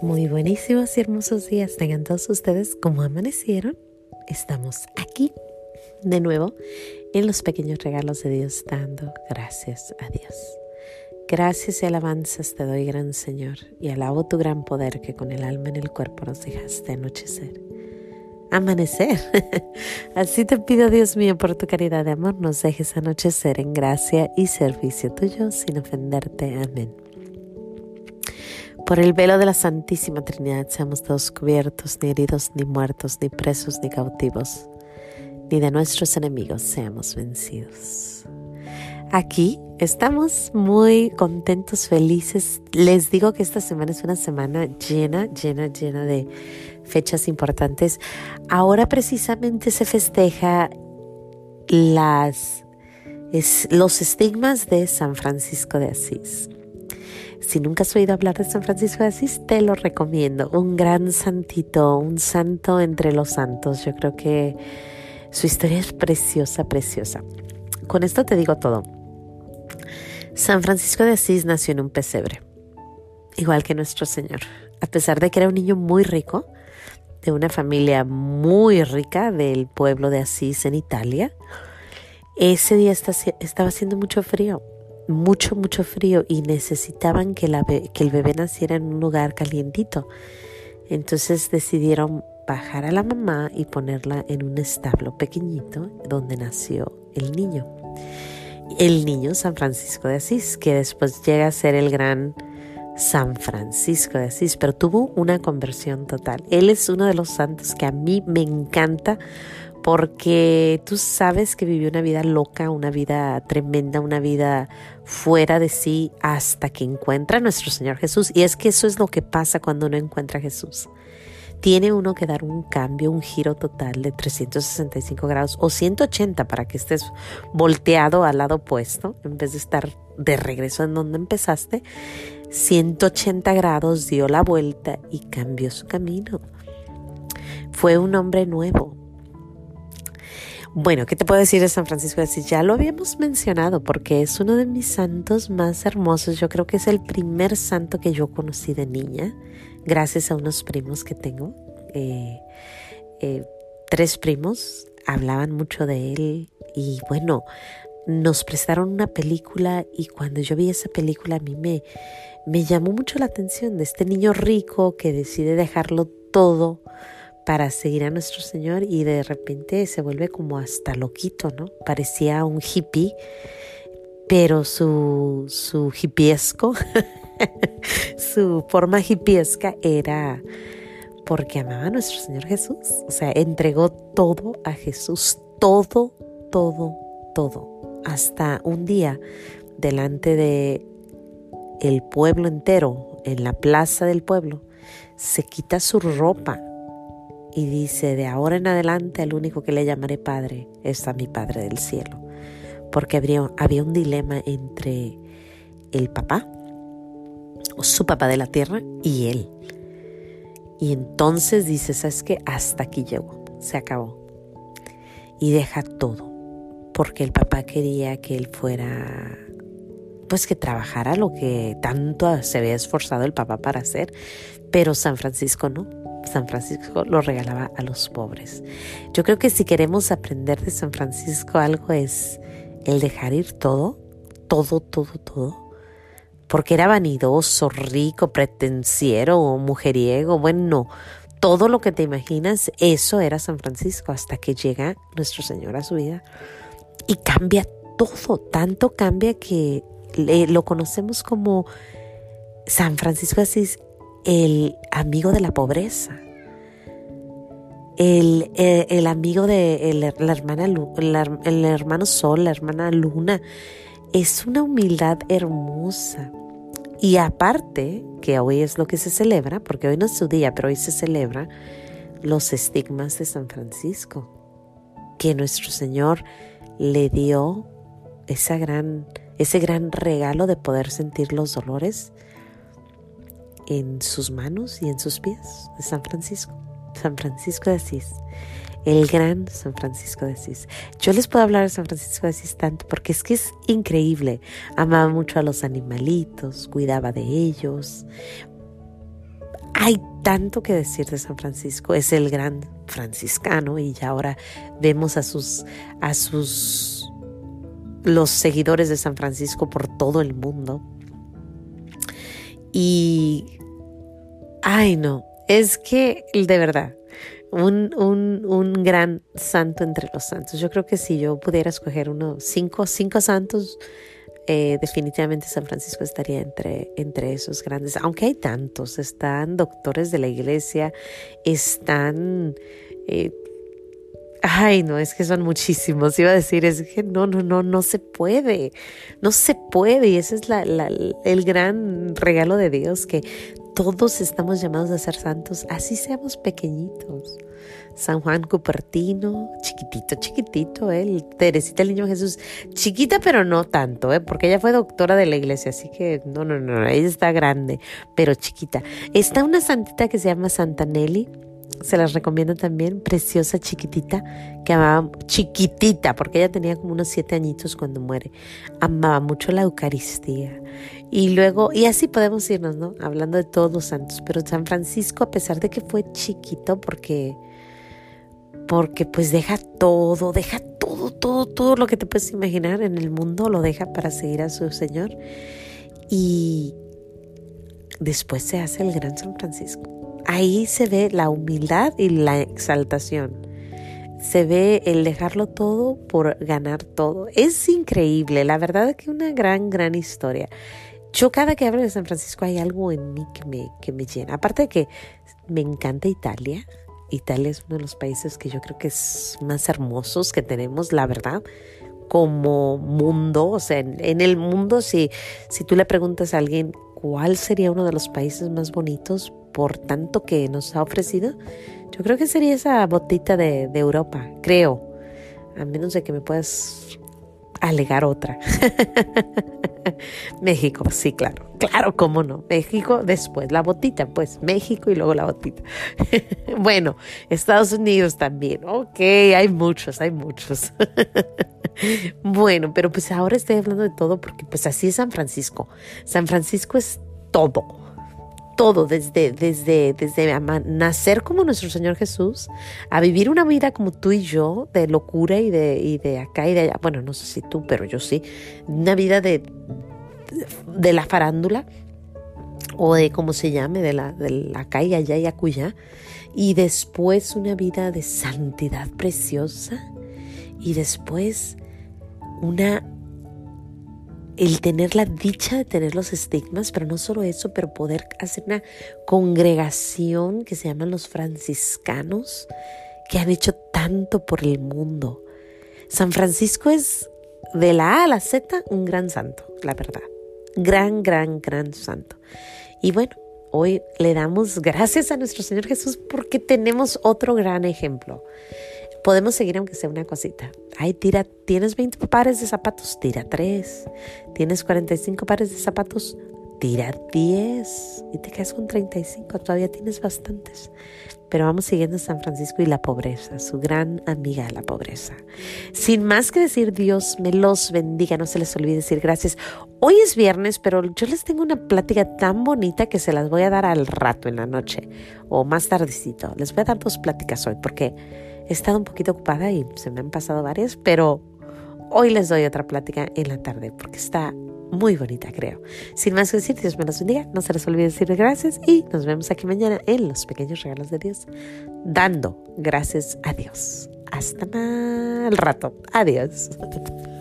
Muy buenísimos y hermosos días tengan todos ustedes como amanecieron. Estamos aquí de nuevo en los pequeños regalos de Dios dando gracias a Dios. Gracias y alabanzas te doy, gran Señor, y alabo tu gran poder que con el alma en el cuerpo nos dejaste anochecer. Amanecer. Así te pido, Dios mío, por tu caridad de amor, nos dejes anochecer en gracia y servicio tuyo sin ofenderte. Amén. Por el velo de la Santísima Trinidad seamos todos cubiertos, ni heridos, ni muertos, ni presos, ni cautivos, ni de nuestros enemigos seamos vencidos. Aquí estamos muy contentos, felices. Les digo que esta semana es una semana llena, llena, llena de fechas importantes. Ahora precisamente se festeja las, los estigmas de San Francisco de Asís. Si nunca has oído hablar de San Francisco de Asís, te lo recomiendo. Un gran santito, un santo entre los santos. Yo creo que su historia es preciosa, preciosa. Con esto te digo todo. San Francisco de Asís nació en un pesebre, igual que nuestro Señor. A pesar de que era un niño muy rico, de una familia muy rica del pueblo de Asís en Italia, ese día estaba haciendo mucho frío mucho, mucho frío y necesitaban que, la, que el bebé naciera en un lugar calientito. Entonces decidieron bajar a la mamá y ponerla en un establo pequeñito donde nació el niño. El niño San Francisco de Asís, que después llega a ser el gran San Francisco de Asís, pero tuvo una conversión total. Él es uno de los santos que a mí me encanta porque tú sabes que vivió una vida loca, una vida tremenda, una vida fuera de sí hasta que encuentra a nuestro Señor Jesús. Y es que eso es lo que pasa cuando uno encuentra a Jesús. Tiene uno que dar un cambio, un giro total de 365 grados o 180 para que estés volteado al lado opuesto en vez de estar de regreso en donde empezaste. 180 grados dio la vuelta y cambió su camino. Fue un hombre nuevo, bueno, ¿qué te puedo decir de San Francisco de Asís? Ya lo habíamos mencionado porque es uno de mis santos más hermosos. Yo creo que es el primer santo que yo conocí de niña, gracias a unos primos que tengo. Eh, eh, tres primos hablaban mucho de él y bueno, nos prestaron una película y cuando yo vi esa película a mí me, me llamó mucho la atención de este niño rico que decide dejarlo todo para seguir a nuestro Señor y de repente se vuelve como hasta loquito, ¿no? Parecía un hippie, pero su, su hippiesco, su forma hippiesca era porque amaba a nuestro Señor Jesús. O sea, entregó todo a Jesús, todo, todo, todo. Hasta un día, delante de el pueblo entero, en la plaza del pueblo, se quita su ropa y dice, de ahora en adelante el único que le llamaré Padre es a mi Padre del cielo. Porque había, un dilema entre el papá, o su papá de la tierra, y él. Y entonces dice, ¿sabes qué? Hasta aquí llegó, se acabó. Y deja todo, porque el papá quería que él fuera, pues que trabajara lo que tanto se había esforzado el papá para hacer, pero San Francisco no. San Francisco lo regalaba a los pobres. Yo creo que si queremos aprender de San Francisco algo es el dejar ir todo, todo, todo, todo. Porque era vanidoso, rico, pretenciero mujeriego. Bueno, no. Todo lo que te imaginas, eso era San Francisco hasta que llega nuestro Señor a su vida. Y cambia todo. Tanto cambia que lo conocemos como San Francisco Asís el amigo de la pobreza, el, el, amigo de la hermana, el hermano Sol, la hermana Luna. Es una humildad hermosa. Y aparte, que hoy es lo que se celebra, porque hoy no es su día, pero hoy se celebra los estigmas de San Francisco, que nuestro Señor le dio esa gran, ese gran regalo de poder sentir los dolores en sus manos y en sus pies de San Francisco, San Francisco de Asís, el gran San Francisco de Asís. Yo les puedo hablar de San Francisco de Asís tanto porque es que es increíble. Amaba mucho a los animalitos, cuidaba de ellos. Hay tanto que decir de San Francisco, es el gran franciscano y ya ahora vemos a sus a sus los seguidores de San Francisco por todo el mundo. Y ay no, es que de verdad un, un, un, gran santo entre los santos. Yo creo que si yo pudiera escoger uno, cinco, cinco santos, eh, definitivamente San Francisco estaría entre, entre esos grandes, aunque hay tantos, están doctores de la iglesia, están... Eh, ay, no, es que son muchísimos. Iba a decir, es que no, no, no, no se puede. No se puede. Y ese es el gran regalo de Dios, que todos estamos llamados a ser santos, así seamos pequeñitos. San Juan Cupertino, chiquitito, chiquitito, ¿eh? Teresita el Niño Jesús, chiquita pero no tanto, ¿eh? porque ella fue doctora de la iglesia, así que no, no, no, ella está grande, pero chiquita. Está una santita que se llama Santa Nelly, se las recomiendo también, preciosa chiquitita, que amaba, chiquitita, porque ella tenía como unos siete añitos cuando muere, amaba mucho la Eucaristía. Y luego, y así podemos irnos, ¿no? Hablando de todos los santos, pero San Francisco, a pesar de que fue chiquito, porque, porque pues deja todo, deja todo, todo, todo lo que te puedes imaginar en el mundo, lo deja para seguir a su Señor. Y después se hace el gran San Francisco ahí se ve la humildad y la exaltación. Se ve el dejarlo todo por ganar todo. Es increíble, la verdad es que una gran, gran historia. Yo cada que hablo de San Francisco hay algo en mí que me, que me llena. Aparte de que me encanta Italia. Italia es uno de los países que yo creo que es más hermosos que tenemos, la verdad como mundo, o sea, en, el mundo, si, si tú le preguntas a alguien cuál sería uno de los países más bonitos, por tanto que nos ha ofrecido, yo creo que sería esa botita de, Europa, creo, a menos de que me puedas alegar otra. México, sí, claro, claro, cómo no. México después, la botita, pues México y luego la botita. bueno, Estados Unidos también, ok, hay muchos, hay muchos. bueno, pero pues ahora estoy hablando de todo porque pues así es San Francisco. San Francisco es todo todo, desde, desde, desde nacer como nuestro Señor Jesús, a vivir una vida como tú y yo, de locura y de, y de acá y de allá. Bueno, no sé si tú, pero yo sí. Una vida de, de la farándula, o de cómo se llame, de la, de acá y allá y acullá. Y después una vida de santidad preciosa. Y después una el tener la dicha de tener los estigmas, pero no solo eso, pero poder hacer una congregación que se llaman los franciscanos, que han hecho tanto por el mundo. San Francisco es de la A a la Z un gran santo, la verdad. Gran, gran, gran santo. Y bueno, hoy le damos gracias a nuestro Señor Jesús porque tenemos otro gran ejemplo podemos seguir aunque sea una cosita. Ay, tira, tienes 20 pares de zapatos, tira 3. Tienes 45 pares de zapatos, tira 10. Y te quedas con 35, todavía tienes bastantes. Pero vamos siguiendo San Francisco y la pobreza, su gran amiga la pobreza. Sin más que decir, Dios me los bendiga, no se les olvide decir gracias. Hoy es viernes, pero yo les tengo una plática tan bonita que se las voy a dar al rato en la noche o más tardecito. Les voy a dar dos pláticas hoy porque He estado un poquito ocupada y se me han pasado varias, pero hoy les doy otra plática en la tarde porque está muy bonita, creo. Sin más que decir, Dios me los bendiga. No se les olvide decir gracias y nos vemos aquí mañana en los pequeños regalos de Dios, dando gracias a Dios. Hasta el rato. Adiós.